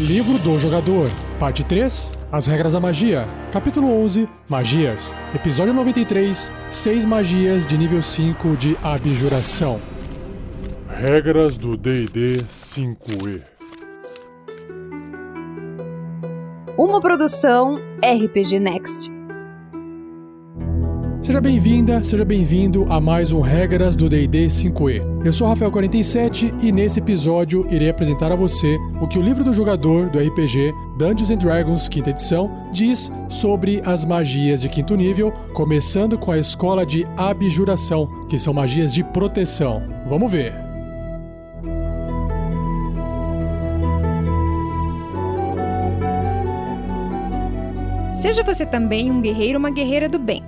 Livro do Jogador, Parte 3 As Regras da Magia, Capítulo 11 Magias, Episódio 93 6 Magias de nível 5 de Abjuração. Regras do DD 5E Uma produção RPG Next. Seja bem-vinda, seja bem-vindo a mais um Regras do D&D 5e. Eu sou Rafael47 e nesse episódio irei apresentar a você o que o livro do jogador do RPG Dungeons Dragons quinta edição diz sobre as magias de quinto nível, começando com a escola de abjuração, que são magias de proteção. Vamos ver. Seja você também um guerreiro ou uma guerreira do bem.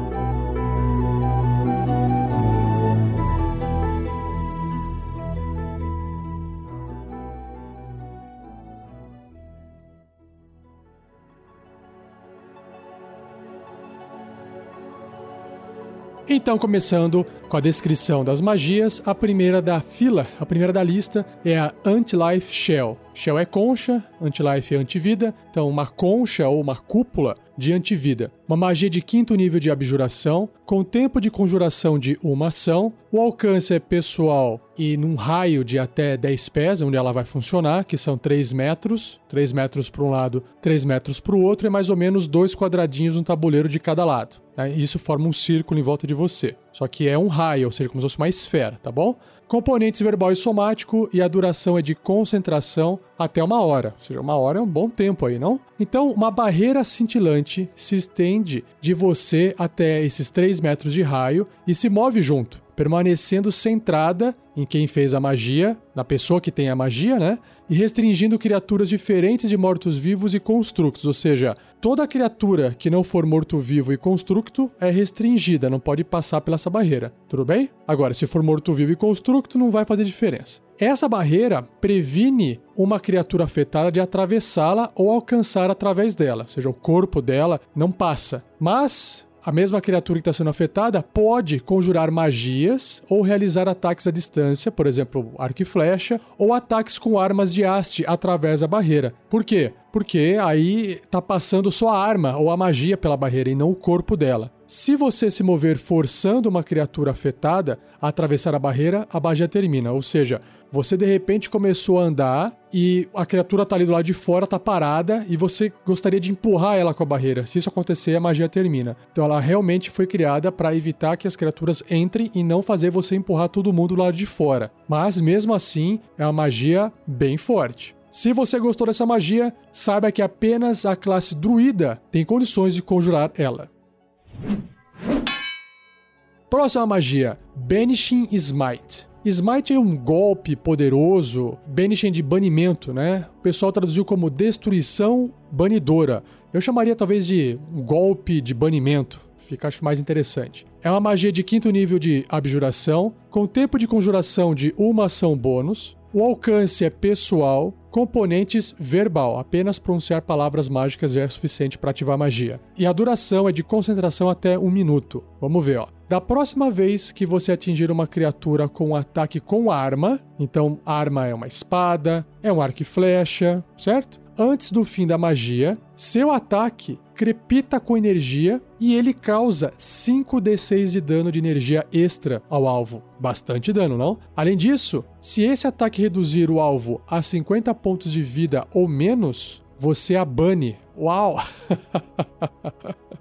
Então, começando com a descrição das magias, a primeira da fila, a primeira da lista é a Anti-Life Shell. Shell é concha, Anti-Life é antivida, então uma concha ou uma cúpula de antivida. Uma magia de quinto nível de abjuração, com tempo de conjuração de uma ação, o alcance é pessoal e num raio de até 10 pés, onde ela vai funcionar, que são 3 metros, 3 metros para um lado, 3 metros para o outro, é mais ou menos dois quadradinhos no tabuleiro de cada lado. Né? Isso forma um círculo em volta de você. Só que é um raio, ou seja, como se fosse uma esfera, tá bom? Componentes verbal e somático e a duração é de concentração até uma hora. Ou seja, uma hora é um bom tempo aí, não? Então, uma barreira cintilante se estende de você até esses 3 metros de raio e se move junto permanecendo centrada em quem fez a magia, na pessoa que tem a magia, né? E restringindo criaturas diferentes de mortos-vivos e constructos, ou seja, toda criatura que não for morto-vivo e constructo é restringida, não pode passar pela essa barreira. Tudo bem? Agora, se for morto-vivo e constructo, não vai fazer diferença. Essa barreira previne uma criatura afetada de atravessá-la ou alcançar através dela, ou seja, o corpo dela não passa. Mas a mesma criatura que está sendo afetada pode conjurar magias ou realizar ataques à distância, por exemplo, arco e flecha, ou ataques com armas de haste através da barreira. Por quê? Porque aí está passando só a arma ou a magia pela barreira e não o corpo dela. Se você se mover forçando uma criatura afetada a atravessar a barreira, a magia termina. Ou seja, você de repente começou a andar e a criatura tá ali do lado de fora, tá parada, e você gostaria de empurrar ela com a barreira. Se isso acontecer, a magia termina. Então ela realmente foi criada para evitar que as criaturas entrem e não fazer você empurrar todo mundo do lado de fora. Mas mesmo assim, é uma magia bem forte. Se você gostou dessa magia, saiba que apenas a classe druida tem condições de conjurar ela. Próxima magia: Banishing Smite. Smite é um golpe poderoso, banishing de banimento, né? O pessoal traduziu como destruição banidora. Eu chamaria talvez de golpe de banimento. Fica acho mais interessante. É uma magia de quinto nível de abjuração, com tempo de conjuração de uma ação bônus. O alcance é pessoal, componentes verbal, apenas pronunciar palavras mágicas já é suficiente para ativar magia. E a duração é de concentração até um minuto. Vamos ver, ó. Da próxima vez que você atingir uma criatura com um ataque com arma, então arma é uma espada, é um arco e flecha, certo? Antes do fim da magia, seu ataque crepita com energia e ele causa 5d6 de dano de energia extra ao alvo. Bastante dano, não? Além disso, se esse ataque reduzir o alvo a 50 pontos de vida ou menos, você abane. Uau!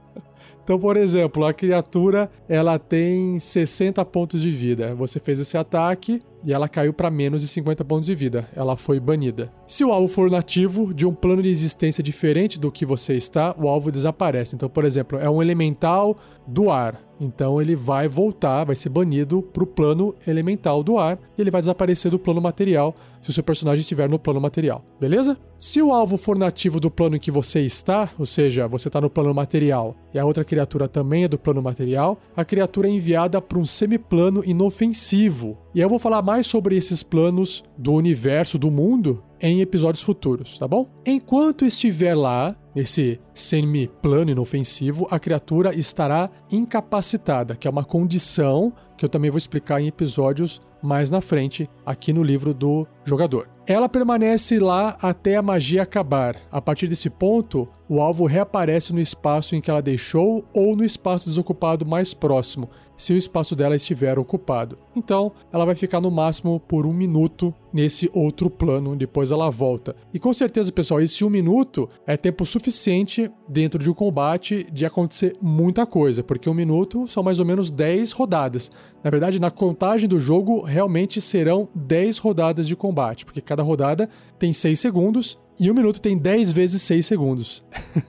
Então, por exemplo, a criatura ela tem 60 pontos de vida. Você fez esse ataque e ela caiu para menos de 50 pontos de vida. Ela foi banida. Se o alvo for nativo de um plano de existência diferente do que você está, o alvo desaparece. Então, por exemplo, é um elemental do ar. Então ele vai voltar, vai ser banido para o plano elemental do ar e ele vai desaparecer do plano material se o seu personagem estiver no plano material, beleza? Se o alvo for nativo do plano em que você está, ou seja, você está no plano material e a outra criatura também é do plano material, a criatura é enviada para um semiplano inofensivo. E eu vou falar mais sobre esses planos do universo, do mundo, em episódios futuros, tá bom? Enquanto estiver lá, nesse semi-plano inofensivo, a criatura estará incapacitada, que é uma condição que eu também vou explicar em episódios mais na frente, aqui no livro do jogador. Ela permanece lá até a magia acabar. A partir desse ponto, o alvo reaparece no espaço em que ela deixou ou no espaço desocupado mais próximo, se o espaço dela estiver ocupado. Então, ela vai ficar no máximo por um minuto nesse outro plano, depois ela volta. E com certeza, pessoal, esse um minuto é tempo suficiente dentro de um combate de acontecer muita coisa, porque um minuto são mais ou menos 10 rodadas. Na verdade, na contagem do jogo, realmente serão 10 rodadas de combate, porque cada rodada tem 6 segundos e um minuto tem 10 vezes 6 segundos.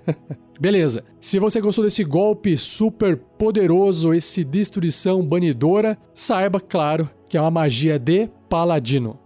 Beleza. Se você gostou desse golpe super poderoso, esse destruição banidora, saiba, claro, que é uma magia de paladino.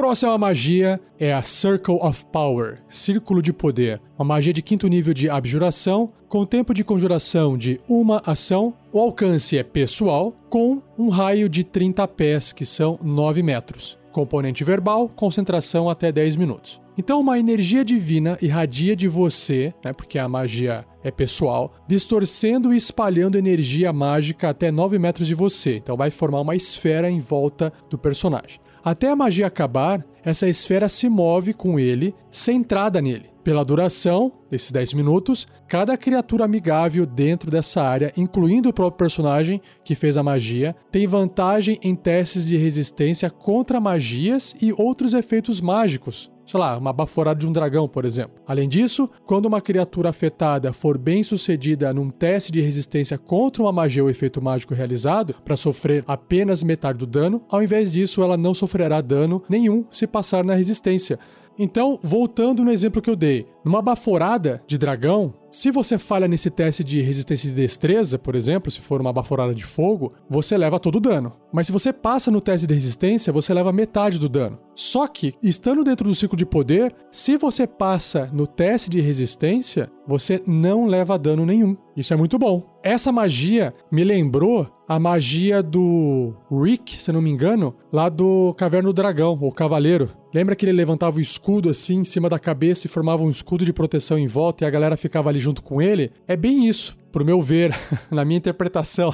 Próxima magia é a Circle of Power, Círculo de Poder, uma magia de quinto nível de abjuração, com tempo de conjuração de uma ação, o alcance é pessoal, com um raio de 30 pés, que são 9 metros. Componente verbal, concentração até 10 minutos. Então, uma energia divina irradia de você, né, porque a magia é pessoal, distorcendo e espalhando energia mágica até 9 metros de você. Então, vai formar uma esfera em volta do personagem. Até a magia acabar, essa esfera se move com ele, centrada nele. Pela duração desses 10 minutos, cada criatura amigável dentro dessa área, incluindo o próprio personagem que fez a magia, tem vantagem em testes de resistência contra magias e outros efeitos mágicos, sei lá, uma baforada de um dragão, por exemplo. Além disso, quando uma criatura afetada for bem sucedida num teste de resistência contra uma magia ou efeito mágico realizado, para sofrer apenas metade do dano, ao invés disso, ela não sofrerá dano nenhum se passar na resistência. Então, voltando no exemplo que eu dei, numa baforada de dragão, se você falha nesse teste de resistência de destreza, por exemplo, se for uma baforada de fogo, você leva todo o dano. Mas se você passa no teste de resistência, você leva metade do dano. Só que, estando dentro do ciclo de poder, se você passa no teste de resistência, você não leva dano nenhum. Isso é muito bom. Essa magia me lembrou a magia do Rick, se não me engano, lá do Caverna do Dragão, o Cavaleiro. Lembra que ele levantava o escudo assim em cima da cabeça e formava um escudo de proteção em volta e a galera ficava ali junto com ele? É bem isso, pro meu ver, na minha interpretação.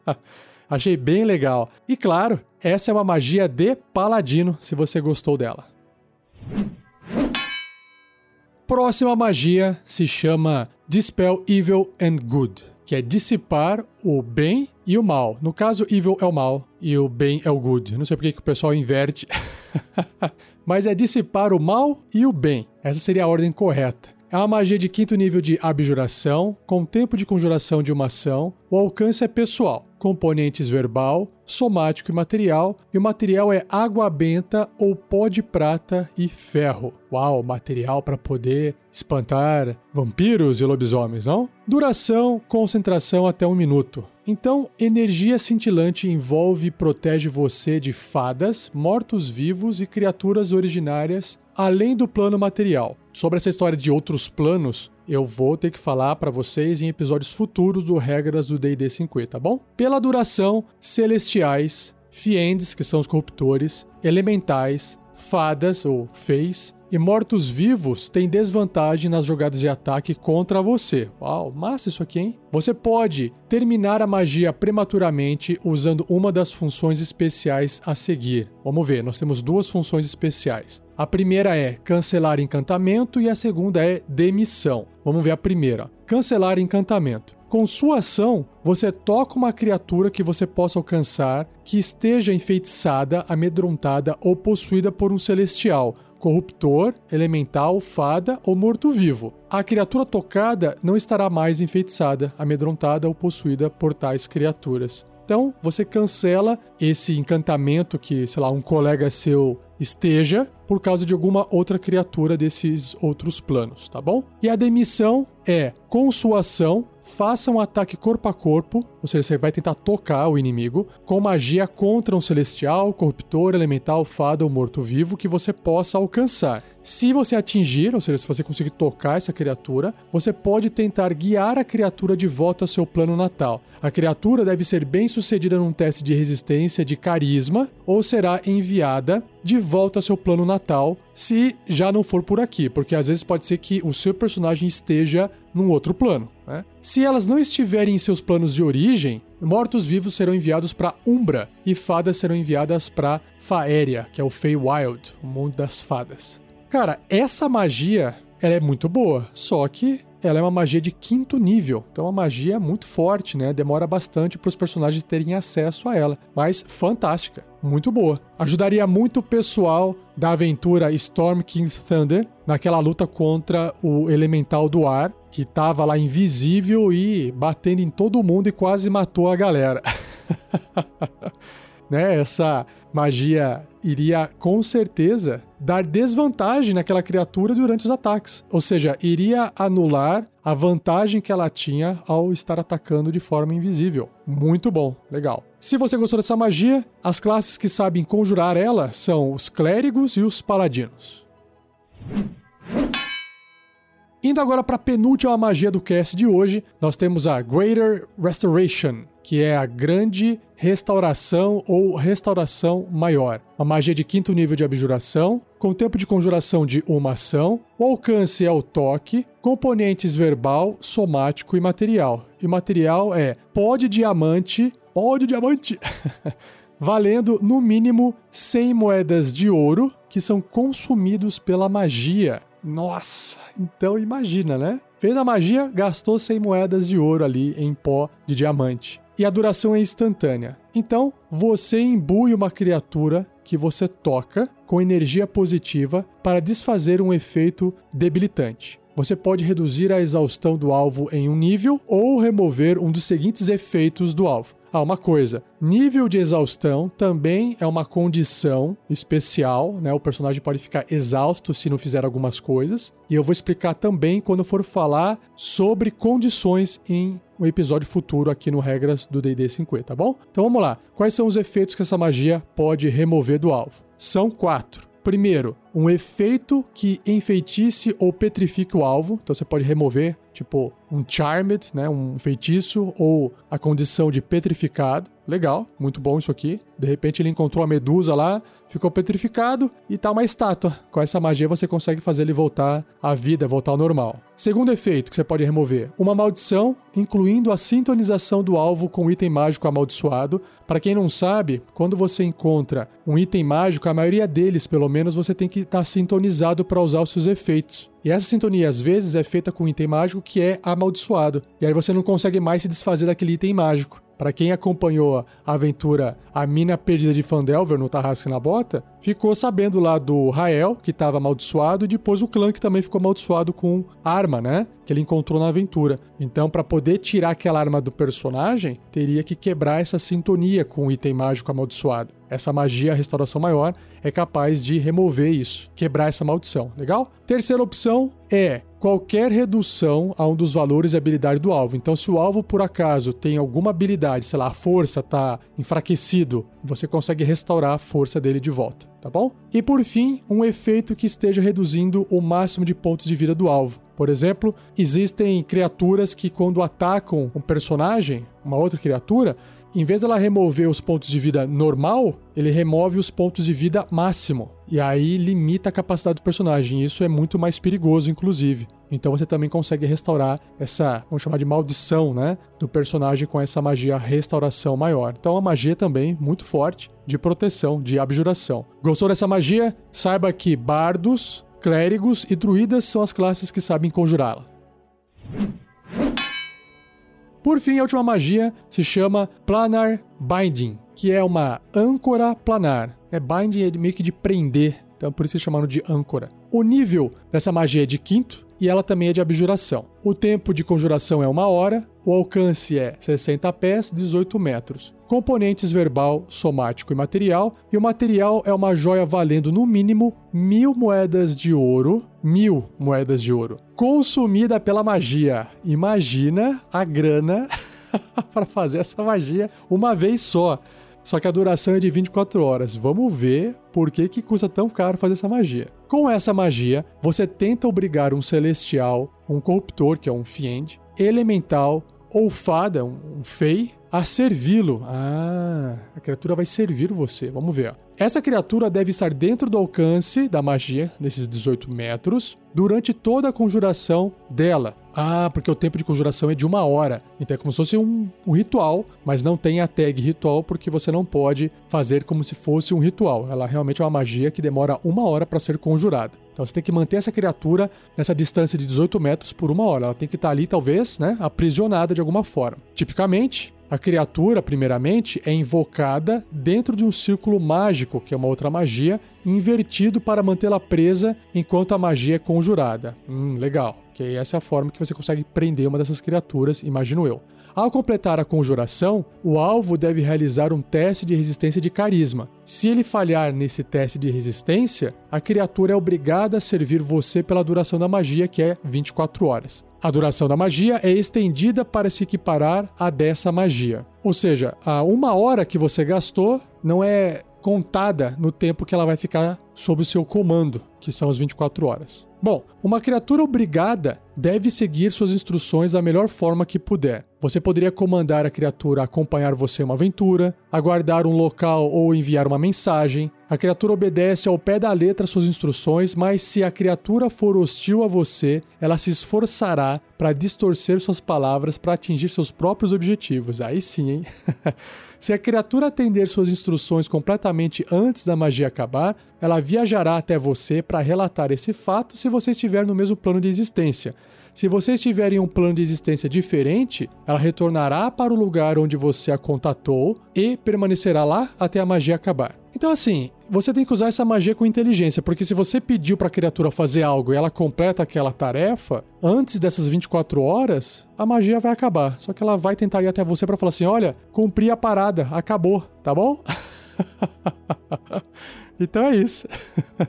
Achei bem legal. E claro, essa é uma magia de paladino, se você gostou dela. Próxima magia se chama Dispel Evil and Good, que é dissipar o bem e o mal. No caso, evil é o mal e o bem é o good. Não sei por que o pessoal inverte. Mas é dissipar o mal e o bem. Essa seria a ordem correta. É uma magia de quinto nível de abjuração, com tempo de conjuração de uma ação. O alcance é pessoal, componentes verbal, somático e material. E o material é água benta ou pó de prata e ferro. Uau, material para poder espantar vampiros e lobisomens, não? Duração, concentração até um minuto. Então, energia cintilante envolve e protege você de fadas, mortos-vivos e criaturas originárias, além do plano material. Sobre essa história de outros planos, eu vou ter que falar para vocês em episódios futuros do Regras do D&D 50, tá bom? Pela duração, celestiais, fiendes, que são os corruptores, elementais, fadas ou feis, e mortos-vivos têm desvantagem nas jogadas de ataque contra você. Uau, massa isso aqui, hein? Você pode terminar a magia prematuramente usando uma das funções especiais a seguir. Vamos ver, nós temos duas funções especiais. A primeira é cancelar encantamento e a segunda é demissão. Vamos ver a primeira. Cancelar encantamento. Com sua ação, você toca uma criatura que você possa alcançar que esteja enfeitiçada, amedrontada ou possuída por um celestial corruptor, elemental, fada ou morto-vivo. A criatura tocada não estará mais enfeitiçada, amedrontada ou possuída por tais criaturas. Então, você cancela esse encantamento que, sei lá, um colega seu esteja por causa de alguma outra criatura desses outros planos, tá bom? E a demissão é, com sua ação, faça um ataque corpo a corpo ou seja, você vai tentar tocar o inimigo, com magia contra um celestial, corruptor, elemental, fada ou morto-vivo que você possa alcançar. Se você atingir, ou seja, se você conseguir tocar essa criatura, você pode tentar guiar a criatura de volta ao seu plano natal. A criatura deve ser bem sucedida num teste de resistência de carisma ou será enviada de volta ao seu plano natal, se já não for por aqui, porque às vezes pode ser que o seu personagem esteja num outro plano. Né? Se elas não estiverem em seus planos de origem, mortos-vivos serão enviados para Umbra e fadas serão enviadas para Faéria, que é o Feywild, o mundo das fadas. Cara, essa magia ela é muito boa, só que ela é uma magia de quinto nível, então é uma magia muito forte, né? Demora bastante para os personagens terem acesso a ela, mas fantástica, muito boa. Ajudaria muito o pessoal da aventura Storm King's Thunder naquela luta contra o elemental do ar, que tava lá invisível e batendo em todo mundo e quase matou a galera. né? Essa magia iria com certeza dar desvantagem naquela criatura durante os ataques. Ou seja, iria anular a vantagem que ela tinha ao estar atacando de forma invisível. Muito bom, legal. Se você gostou dessa magia, as classes que sabem conjurar ela são os clérigos e os paladinos. Indo agora para a penúltima magia do cast de hoje, nós temos a Greater Restoration, que é a grande restauração ou restauração maior. Uma magia de quinto nível de abjuração, com tempo de conjuração de uma ação, o alcance é o toque, componentes verbal, somático e material. E material é pó de diamante, pó de diamante, valendo no mínimo 100 moedas de ouro que são consumidos pela magia. Nossa, então imagina, né? Fez a magia, gastou 100 moedas de ouro ali em pó de diamante. E a duração é instantânea. Então, você imbui uma criatura que você toca com energia positiva para desfazer um efeito debilitante. Você pode reduzir a exaustão do alvo em um nível ou remover um dos seguintes efeitos do alvo. Ah, uma coisa: nível de exaustão também é uma condição especial, né? O personagem pode ficar exausto se não fizer algumas coisas. E eu vou explicar também quando for falar sobre condições em um episódio futuro aqui no Regras do DD 50, tá bom? Então vamos lá. Quais são os efeitos que essa magia pode remover do alvo? São quatro. Primeiro, um efeito que enfeitice ou petrifique o alvo. Então você pode remover, tipo, um Charmed, né? Um feitiço, ou a condição de petrificado. Legal, muito bom isso aqui. De repente ele encontrou a medusa lá, ficou petrificado e tá uma estátua. Com essa magia você consegue fazer ele voltar à vida, voltar ao normal. Segundo efeito que você pode remover: uma maldição, incluindo a sintonização do alvo com o item mágico amaldiçoado. Para quem não sabe, quando você encontra um item mágico, a maioria deles, pelo menos, você tem que estar tá sintonizado para usar os seus efeitos. E essa sintonia, às vezes, é feita com um item mágico que é amaldiçoado. E aí você não consegue mais se desfazer daquele item mágico. Para quem acompanhou a aventura A Mina Perdida de Fandelver no Tarrasque na Bota, ficou sabendo lá do Rael, que estava amaldiçoado, e depois o clã que também ficou amaldiçoado com arma, né? Que ele encontrou na aventura. Então, para poder tirar aquela arma do personagem, teria que quebrar essa sintonia com o item mágico amaldiçoado. Essa magia, a restauração maior, é capaz de remover isso, quebrar essa maldição. Legal? Terceira opção é qualquer redução a um dos valores e habilidade do alvo. Então, se o alvo por acaso tem alguma habilidade, sei lá, a força está enfraquecido, você consegue restaurar a força dele de volta, tá bom? E por fim, um efeito que esteja reduzindo o máximo de pontos de vida do alvo. Por exemplo, existem criaturas que quando atacam um personagem, uma outra criatura, em vez dela remover os pontos de vida normal, ele remove os pontos de vida máximo. E aí limita a capacidade do personagem. Isso é muito mais perigoso, inclusive. Então você também consegue restaurar essa, vamos chamar de maldição, né? Do personagem com essa magia restauração maior. Então é uma magia também muito forte de proteção, de abjuração. Gostou dessa magia? Saiba que bardos, clérigos e druidas são as classes que sabem conjurá-la. Por fim, a última magia se chama Planar Binding, que é uma âncora planar. É binding é meio que de prender, então por isso eles chamaram de âncora. O nível dessa magia é de quinto e ela também é de abjuração. O tempo de conjuração é uma hora, o alcance é 60 pés, 18 metros. Componentes verbal, somático e material. E o material é uma joia valendo no mínimo mil moedas de ouro. Mil moedas de ouro. Consumida pela magia. Imagina a grana para fazer essa magia uma vez só. Só que a duração é de 24 horas. Vamos ver por que, que custa tão caro fazer essa magia. Com essa magia, você tenta obrigar um celestial, um corruptor, que é um fiend, elemental ou fada, um fei, a servi-lo. Ah, a criatura vai servir você. Vamos ver. Essa criatura deve estar dentro do alcance da magia, nesses 18 metros, durante toda a conjuração dela. Ah, porque o tempo de conjuração é de uma hora. Então é como se fosse um, um, ritual, mas não tem a tag ritual porque você não pode fazer como se fosse um ritual. Ela realmente é uma magia que demora uma hora para ser conjurada. Então você tem que manter essa criatura nessa distância de 18 metros por uma hora. Ela tem que estar ali, talvez, né, aprisionada de alguma forma. Tipicamente, a criatura, primeiramente, é invocada dentro de um círculo mágico, que é uma outra magia, invertido para mantê-la presa enquanto a magia é conjurada. Hum, legal. Que essa é a forma que você consegue prender uma dessas criaturas, imagino eu. Ao completar a conjuração, o alvo deve realizar um teste de resistência de carisma. Se ele falhar nesse teste de resistência, a criatura é obrigada a servir você pela duração da magia, que é 24 horas. A duração da magia é estendida para se equiparar a dessa magia. Ou seja, a uma hora que você gastou não é contada no tempo que ela vai ficar sob seu comando, que são as 24 horas. Bom, uma criatura obrigada deve seguir suas instruções da melhor forma que puder. Você poderia comandar a criatura a acompanhar você uma aventura, aguardar um local ou enviar uma mensagem. A criatura obedece ao pé da letra suas instruções, mas se a criatura for hostil a você, ela se esforçará para distorcer suas palavras para atingir seus próprios objetivos. Aí sim, hein? Se a criatura atender suas instruções completamente antes da magia acabar, ela viajará até você para relatar esse fato se você estiver no mesmo plano de existência. Se você estiver em um plano de existência diferente, ela retornará para o lugar onde você a contatou e permanecerá lá até a magia acabar. Então, assim, você tem que usar essa magia com inteligência, porque se você pediu para a criatura fazer algo e ela completa aquela tarefa antes dessas 24 horas, a magia vai acabar. Só que ela vai tentar ir até você para falar assim: olha, cumpri a parada, acabou, tá bom? então é isso.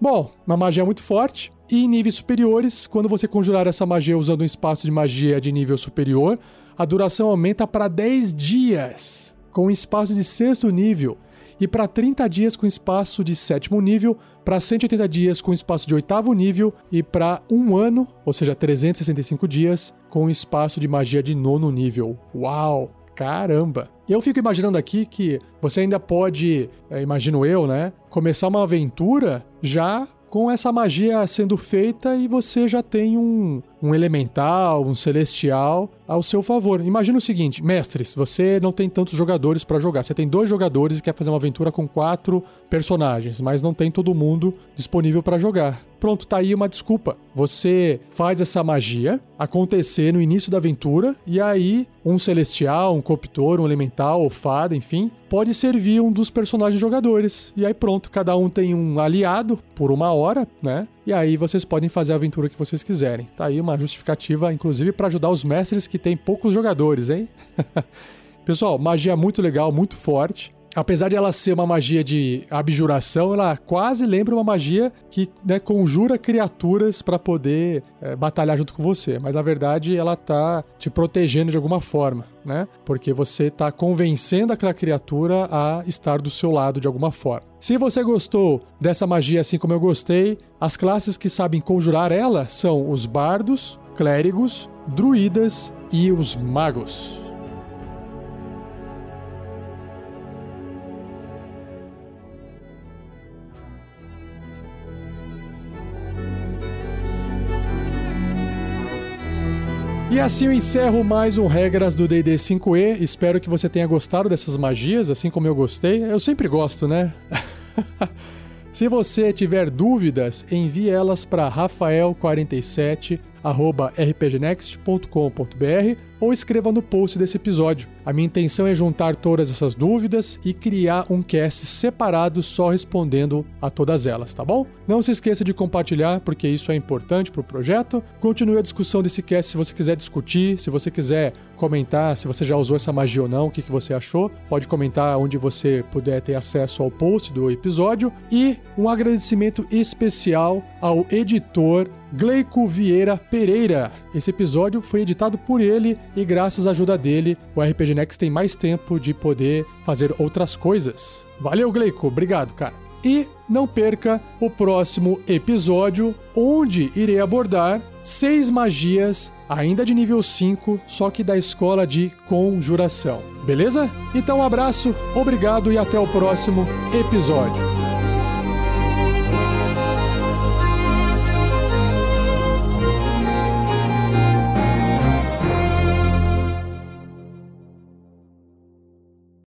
bom, uma magia muito forte. E em níveis superiores, quando você conjurar essa magia usando um espaço de magia de nível superior, a duração aumenta para 10 dias, com um espaço de sexto nível, e para 30 dias com espaço de sétimo nível, para 180 dias com espaço de oitavo nível e para um ano, ou seja, 365 dias, com espaço de magia de nono nível. Uau! Caramba! Eu fico imaginando aqui que você ainda pode, é, imagino eu, né, começar uma aventura já com essa magia sendo feita e você já tem um, um elemental, um celestial ao seu favor. Imagina o seguinte, mestres, você não tem tantos jogadores para jogar. Você tem dois jogadores e quer fazer uma aventura com quatro personagens, mas não tem todo mundo disponível para jogar. Pronto, tá aí uma desculpa. Você faz essa magia acontecer no início da aventura e aí um celestial, um coptor, um elemental ou fada, enfim, pode servir um dos personagens jogadores. E aí pronto, cada um tem um aliado por uma hora, né? E aí vocês podem fazer a aventura que vocês quiserem. Tá aí uma justificativa, inclusive, para ajudar os mestres que têm poucos jogadores, hein? Pessoal, magia muito legal, muito forte apesar de ela ser uma magia de abjuração, ela quase lembra uma magia que né, conjura criaturas para poder é, batalhar junto com você. Mas na verdade ela tá te protegendo de alguma forma, né? Porque você tá convencendo aquela criatura a estar do seu lado de alguma forma. Se você gostou dessa magia assim como eu gostei, as classes que sabem conjurar ela são os bardos, clérigos, druidas e os magos. E assim eu encerro mais um Regras do D&D 5e. Espero que você tenha gostado dessas magias, assim como eu gostei. Eu sempre gosto, né? Se você tiver dúvidas, envie elas para rafael47 rpgnext.com.br ou escreva no post desse episódio. A minha intenção é juntar todas essas dúvidas e criar um cast separado só respondendo a todas elas, tá bom? Não se esqueça de compartilhar, porque isso é importante para o projeto. Continue a discussão desse cast se você quiser discutir, se você quiser comentar se você já usou essa magia ou não, o que, que você achou. Pode comentar onde você puder ter acesso ao post do episódio. E um agradecimento especial ao editor Gleico Vieira Pereira. Esse episódio foi editado por ele e graças à ajuda dele, o RPG Next tem mais tempo de poder fazer outras coisas. Valeu, Gleico. Obrigado, cara. E não perca o próximo episódio, onde irei abordar seis magias, ainda de nível 5, só que da escola de conjuração. Beleza? Então um abraço, obrigado e até o próximo episódio.